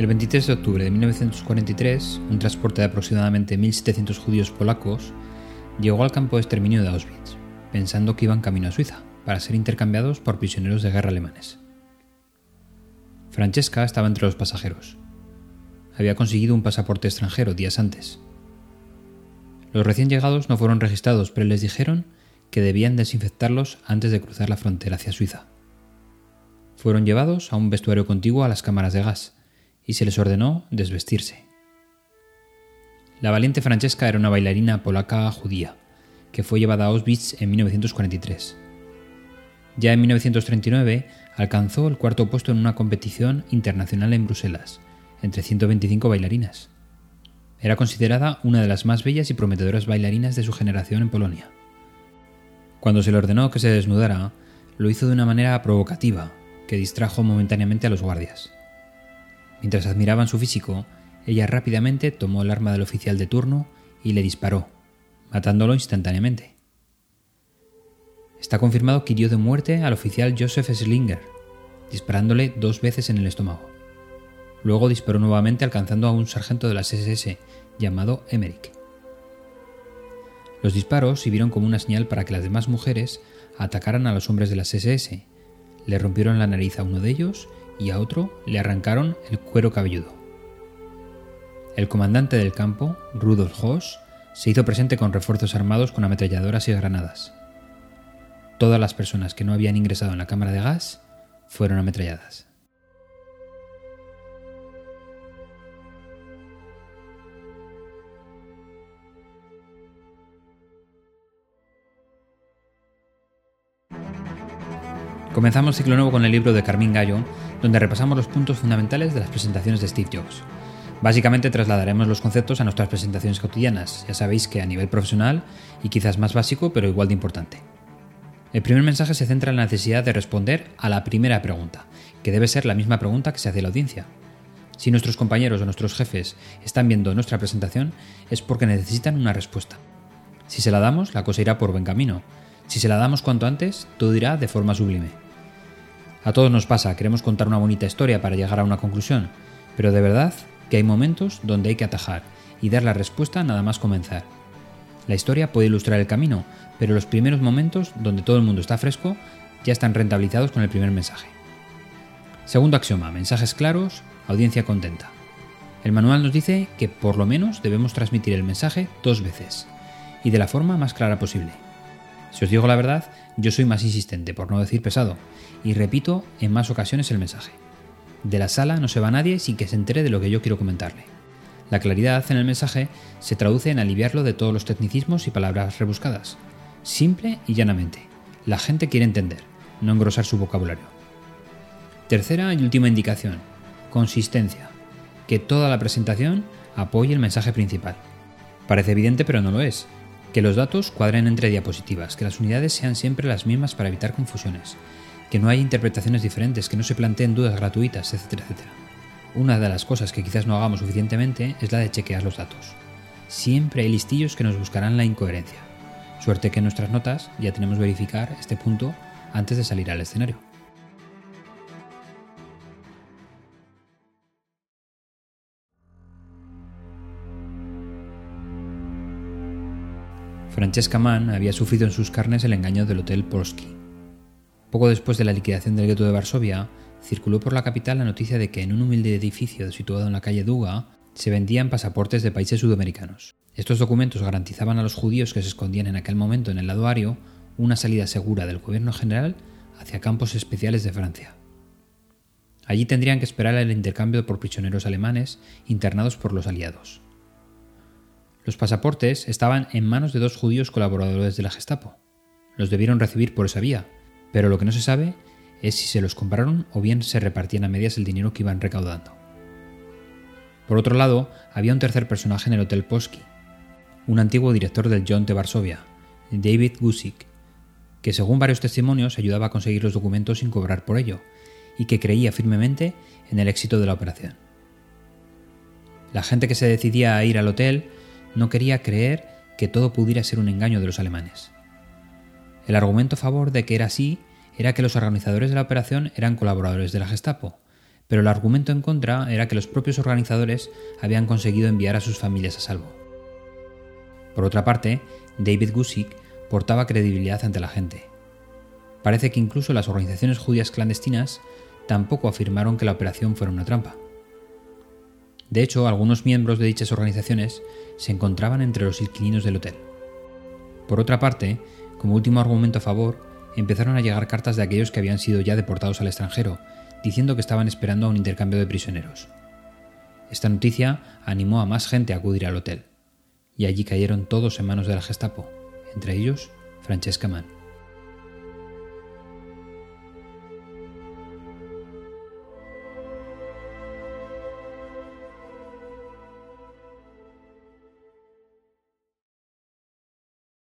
El 23 de octubre de 1943, un transporte de aproximadamente 1.700 judíos polacos llegó al campo de exterminio de Auschwitz, pensando que iban camino a Suiza, para ser intercambiados por prisioneros de guerra alemanes. Francesca estaba entre los pasajeros. Había conseguido un pasaporte extranjero días antes. Los recién llegados no fueron registrados, pero les dijeron que debían desinfectarlos antes de cruzar la frontera hacia Suiza. Fueron llevados a un vestuario contiguo a las cámaras de gas y se les ordenó desvestirse. La valiente Francesca era una bailarina polaca judía, que fue llevada a Auschwitz en 1943. Ya en 1939 alcanzó el cuarto puesto en una competición internacional en Bruselas, entre 125 bailarinas. Era considerada una de las más bellas y prometedoras bailarinas de su generación en Polonia. Cuando se le ordenó que se desnudara, lo hizo de una manera provocativa, que distrajo momentáneamente a los guardias. Mientras admiraban su físico, ella rápidamente tomó el arma del oficial de turno y le disparó, matándolo instantáneamente. Está confirmado que hirió de muerte al oficial Joseph Slinger, disparándole dos veces en el estómago. Luego disparó nuevamente alcanzando a un sargento de las SS llamado Emmerich. Los disparos sirvieron como una señal para que las demás mujeres atacaran a los hombres de las SS. Le rompieron la nariz a uno de ellos y a otro le arrancaron el cuero cabelludo. El comandante del campo, Rudolf Hoss, se hizo presente con refuerzos armados con ametralladoras y granadas. Todas las personas que no habían ingresado en la cámara de gas fueron ametralladas. Comenzamos ciclo nuevo con el libro de Carmín Gallo, donde repasamos los puntos fundamentales de las presentaciones de Steve Jobs. Básicamente trasladaremos los conceptos a nuestras presentaciones cotidianas, ya sabéis que a nivel profesional y quizás más básico, pero igual de importante. El primer mensaje se centra en la necesidad de responder a la primera pregunta, que debe ser la misma pregunta que se hace la audiencia. Si nuestros compañeros o nuestros jefes están viendo nuestra presentación, es porque necesitan una respuesta. Si se la damos, la cosa irá por buen camino. Si se la damos cuanto antes, todo irá de forma sublime. A todos nos pasa, queremos contar una bonita historia para llegar a una conclusión, pero de verdad que hay momentos donde hay que atajar y dar la respuesta nada más comenzar. La historia puede ilustrar el camino, pero los primeros momentos donde todo el mundo está fresco ya están rentabilizados con el primer mensaje. Segundo axioma, mensajes claros, audiencia contenta. El manual nos dice que por lo menos debemos transmitir el mensaje dos veces, y de la forma más clara posible. Si os digo la verdad, yo soy más insistente, por no decir pesado, y repito en más ocasiones el mensaje. De la sala no se va nadie sin que se entere de lo que yo quiero comentarle. La claridad en el mensaje se traduce en aliviarlo de todos los tecnicismos y palabras rebuscadas. Simple y llanamente. La gente quiere entender, no engrosar su vocabulario. Tercera y última indicación. Consistencia. Que toda la presentación apoye el mensaje principal. Parece evidente pero no lo es. Que los datos cuadren entre diapositivas, que las unidades sean siempre las mismas para evitar confusiones, que no haya interpretaciones diferentes, que no se planteen dudas gratuitas, etcétera, etcétera. Una de las cosas que quizás no hagamos suficientemente es la de chequear los datos. Siempre hay listillos que nos buscarán la incoherencia. Suerte que en nuestras notas ya tenemos verificar este punto antes de salir al escenario. Francesca Mann había sufrido en sus carnes el engaño del Hotel Polski, poco después de la liquidación del gueto de Varsovia, circuló por la capital la noticia de que en un humilde edificio situado en la calle Duga se vendían pasaportes de países sudamericanos. Estos documentos garantizaban a los judíos que se escondían en aquel momento en el lado ario una salida segura del gobierno general hacia campos especiales de Francia. Allí tendrían que esperar el intercambio por prisioneros alemanes internados por los aliados. Los pasaportes estaban en manos de dos judíos colaboradores de la Gestapo. Los debieron recibir por esa vía, pero lo que no se sabe es si se los compraron o bien se repartían a medias el dinero que iban recaudando. Por otro lado, había un tercer personaje en el Hotel Posky, un antiguo director del John de Varsovia, David Gusick, que según varios testimonios ayudaba a conseguir los documentos sin cobrar por ello, y que creía firmemente en el éxito de la operación. La gente que se decidía a ir al hotel no quería creer que todo pudiera ser un engaño de los alemanes. El argumento a favor de que era así era que los organizadores de la operación eran colaboradores de la Gestapo, pero el argumento en contra era que los propios organizadores habían conseguido enviar a sus familias a salvo. Por otra parte, David Gusick portaba credibilidad ante la gente. Parece que incluso las organizaciones judías clandestinas tampoco afirmaron que la operación fuera una trampa. De hecho, algunos miembros de dichas organizaciones se encontraban entre los inquilinos del hotel. Por otra parte, como último argumento a favor, empezaron a llegar cartas de aquellos que habían sido ya deportados al extranjero, diciendo que estaban esperando a un intercambio de prisioneros. Esta noticia animó a más gente a acudir al hotel, y allí cayeron todos en manos de la Gestapo, entre ellos Francesca Mann.